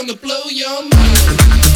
wanna blow your mind.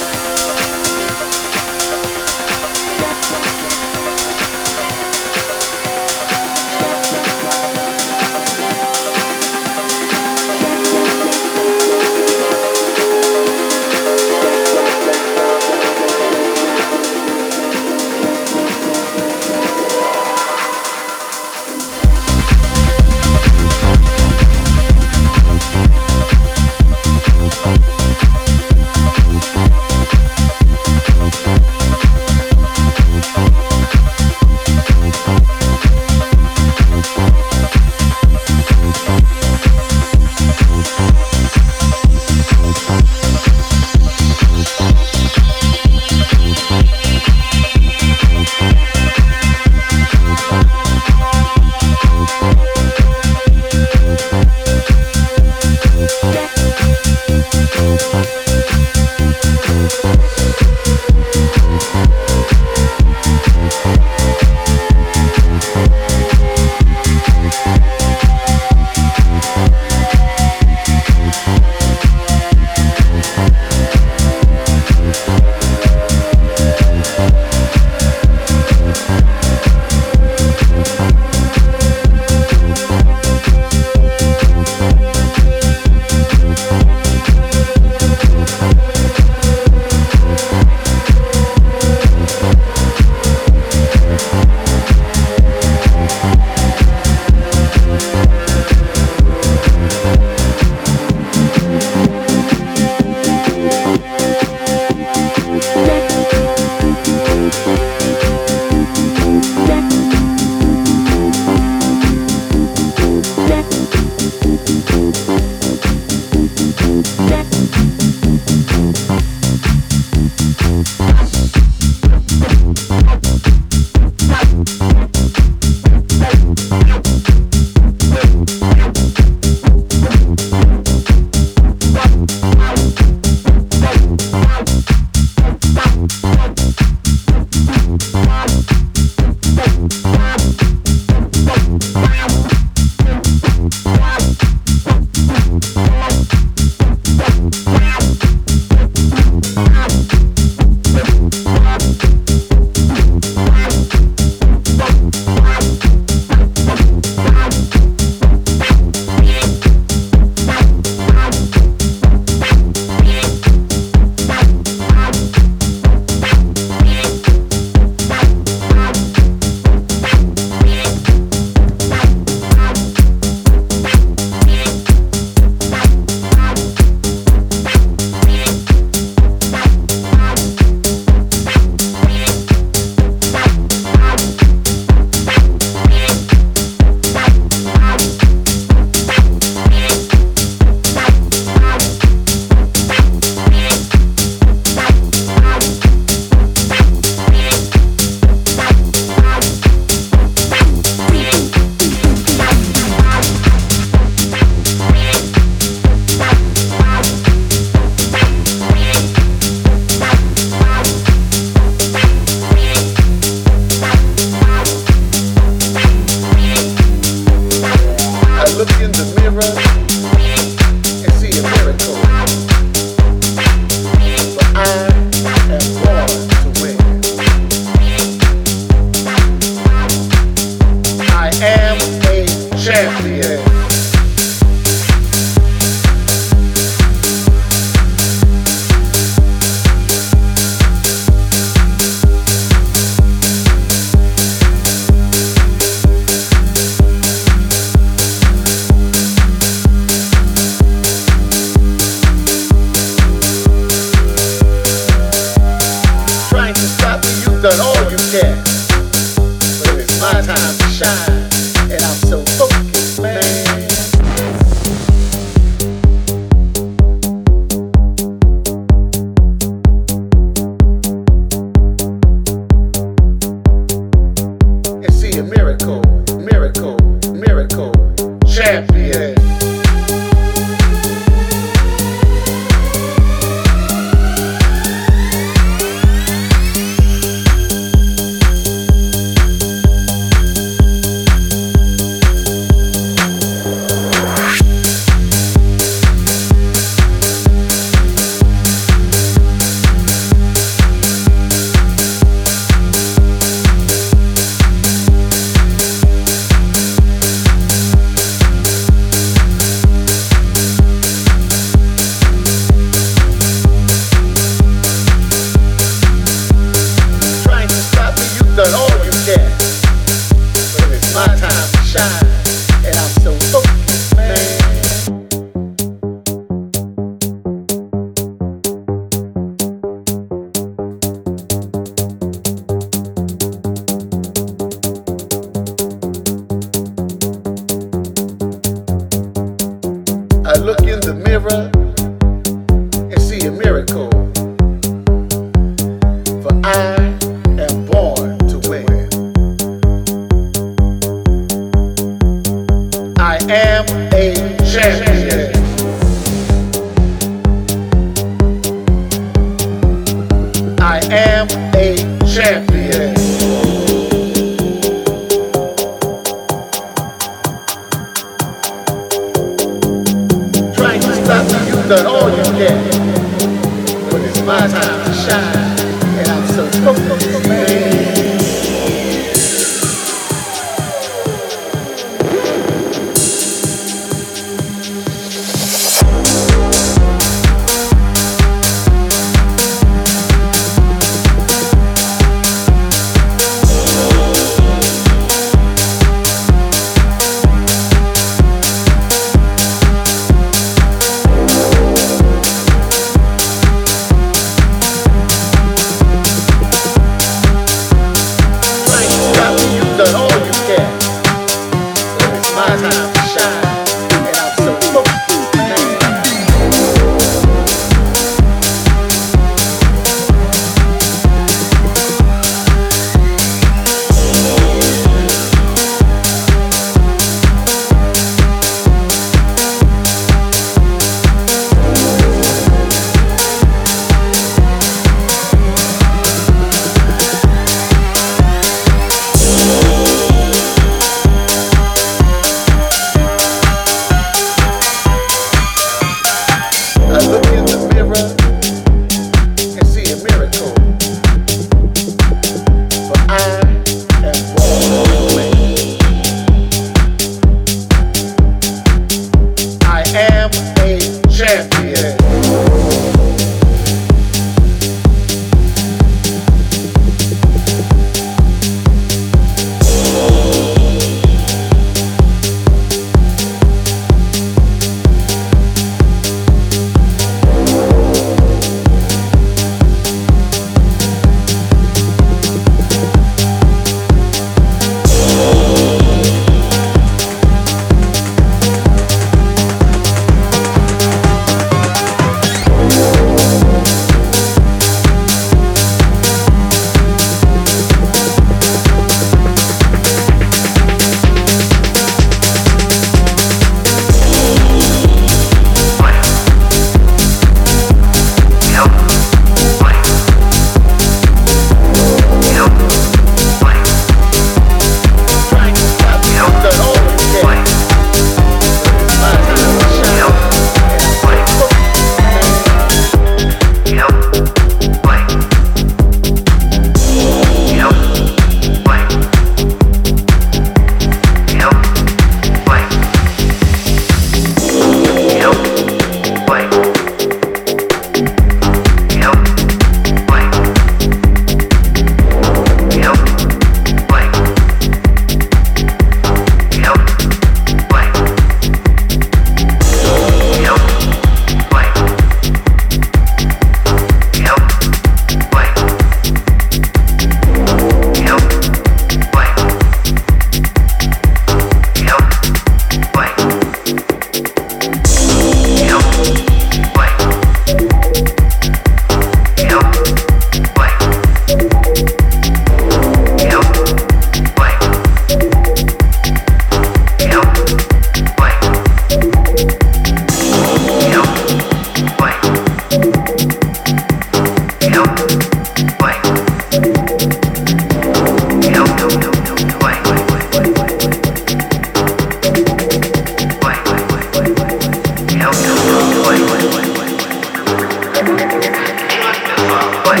way.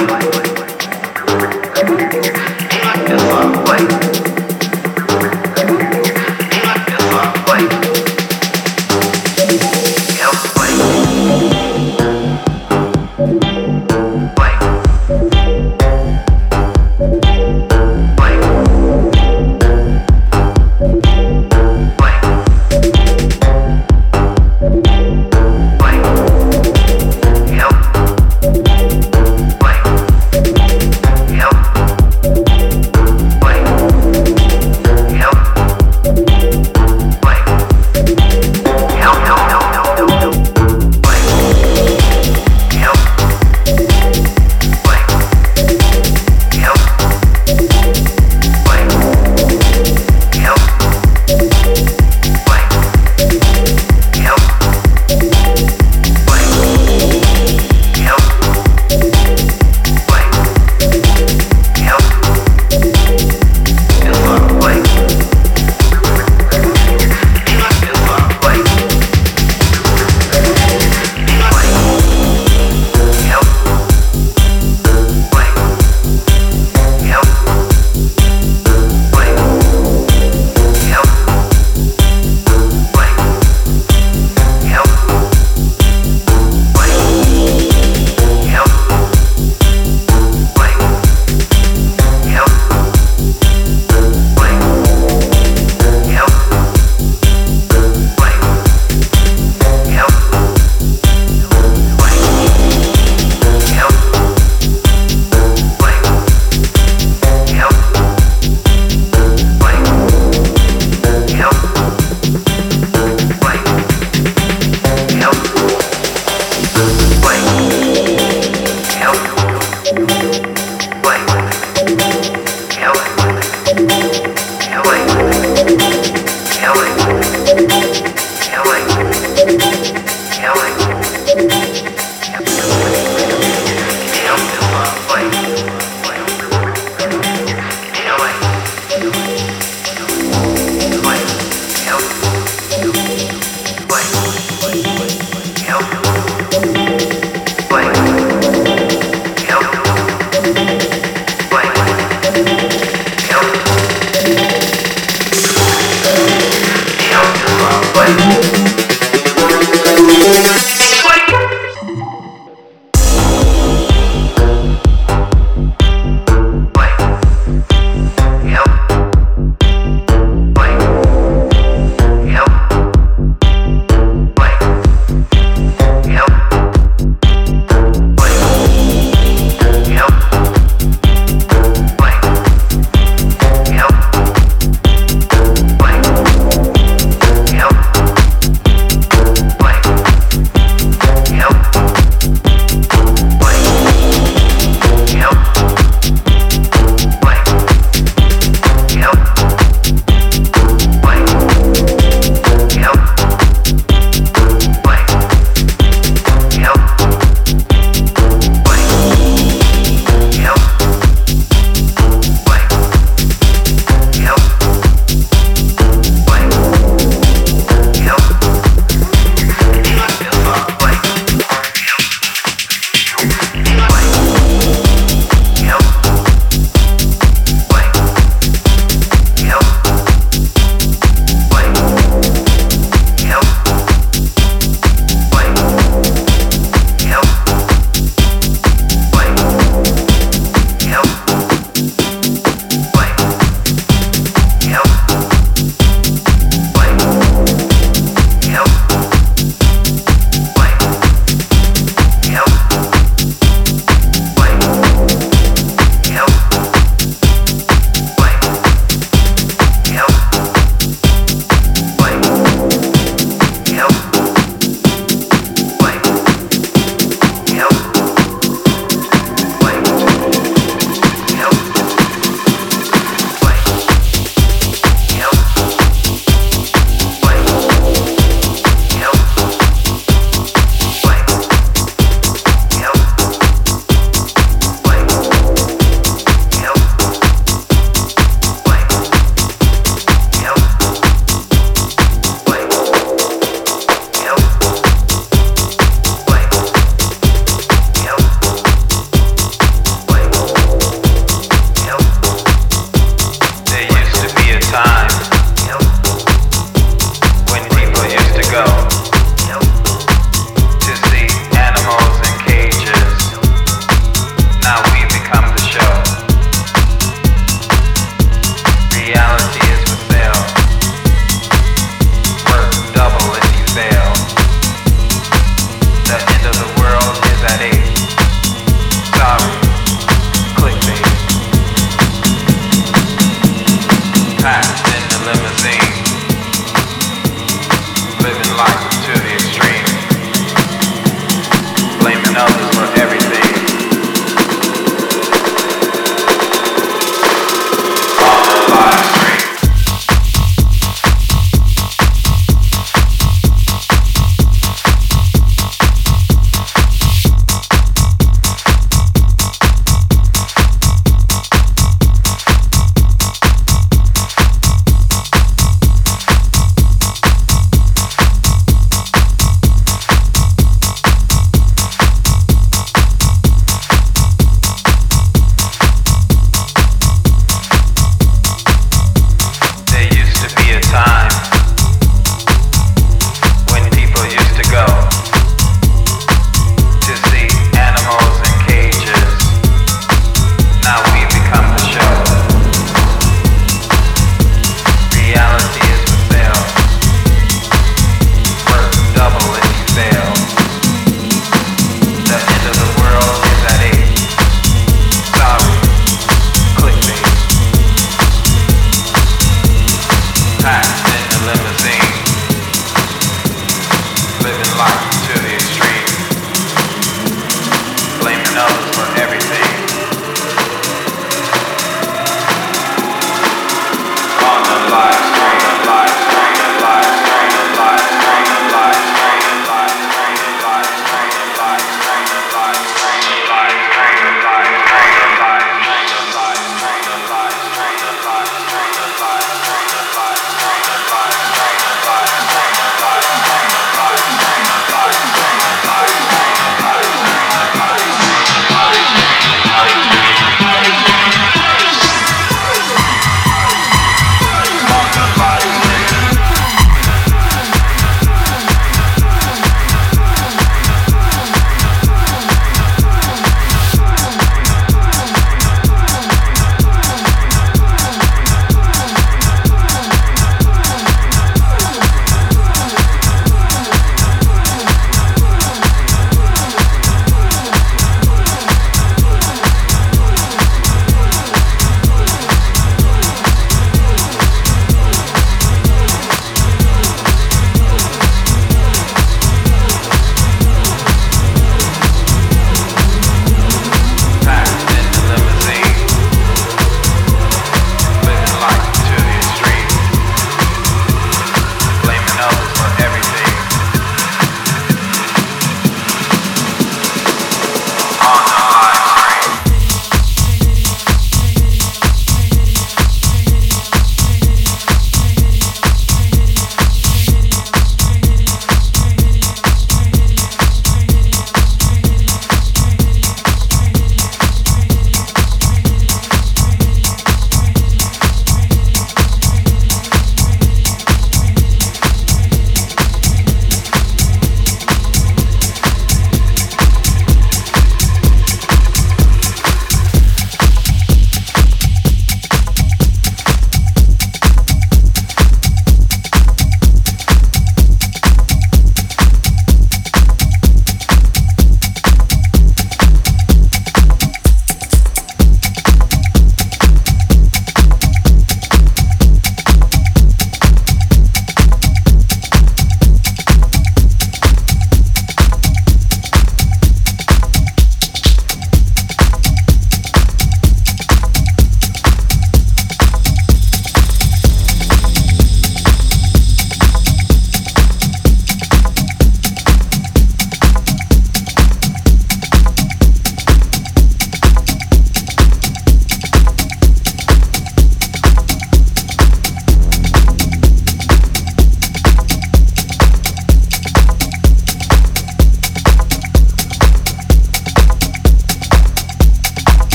Ain't like this long way.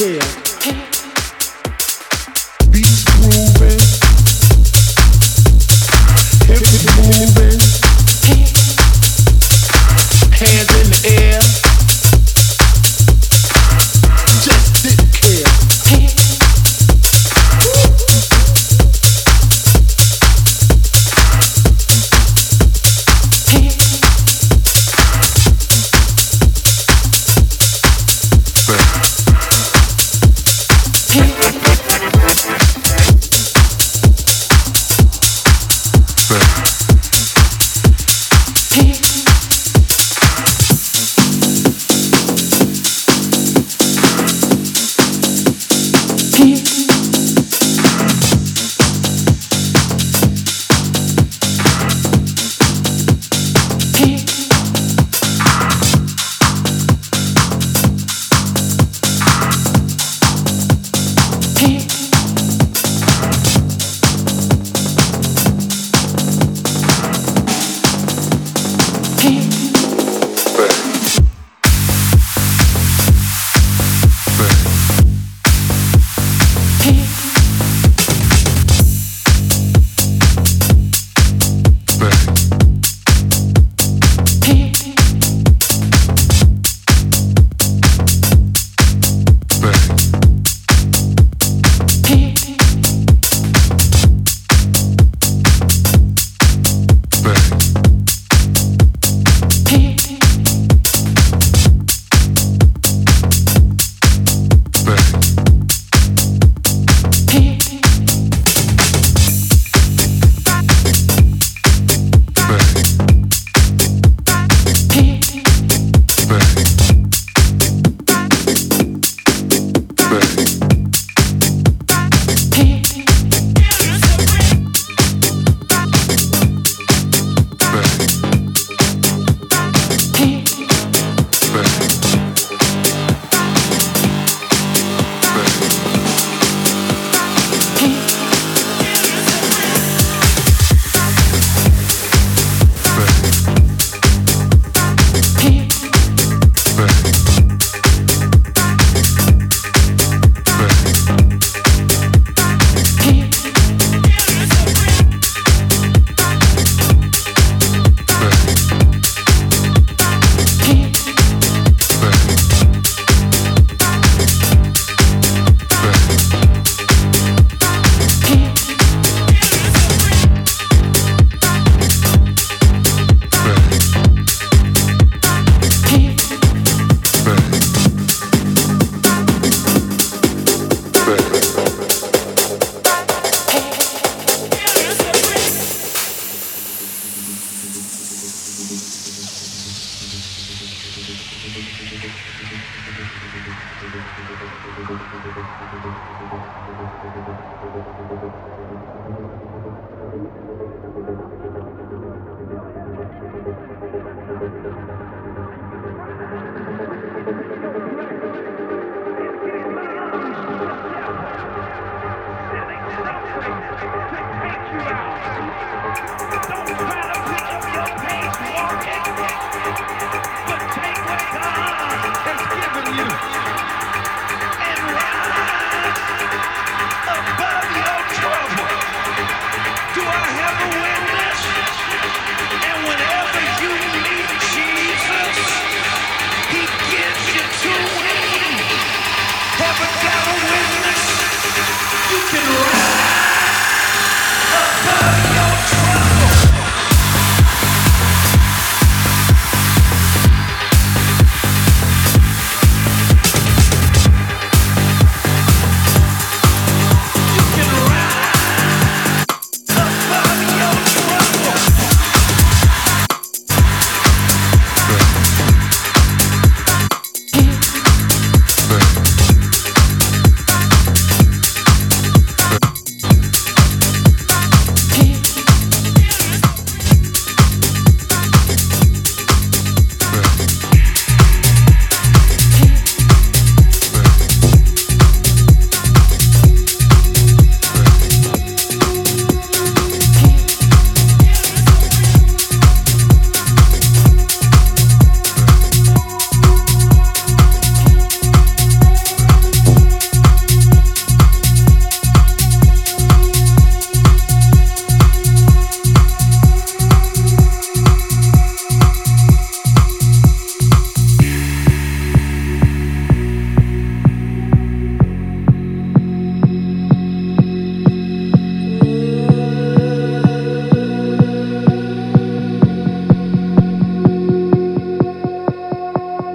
Yeah.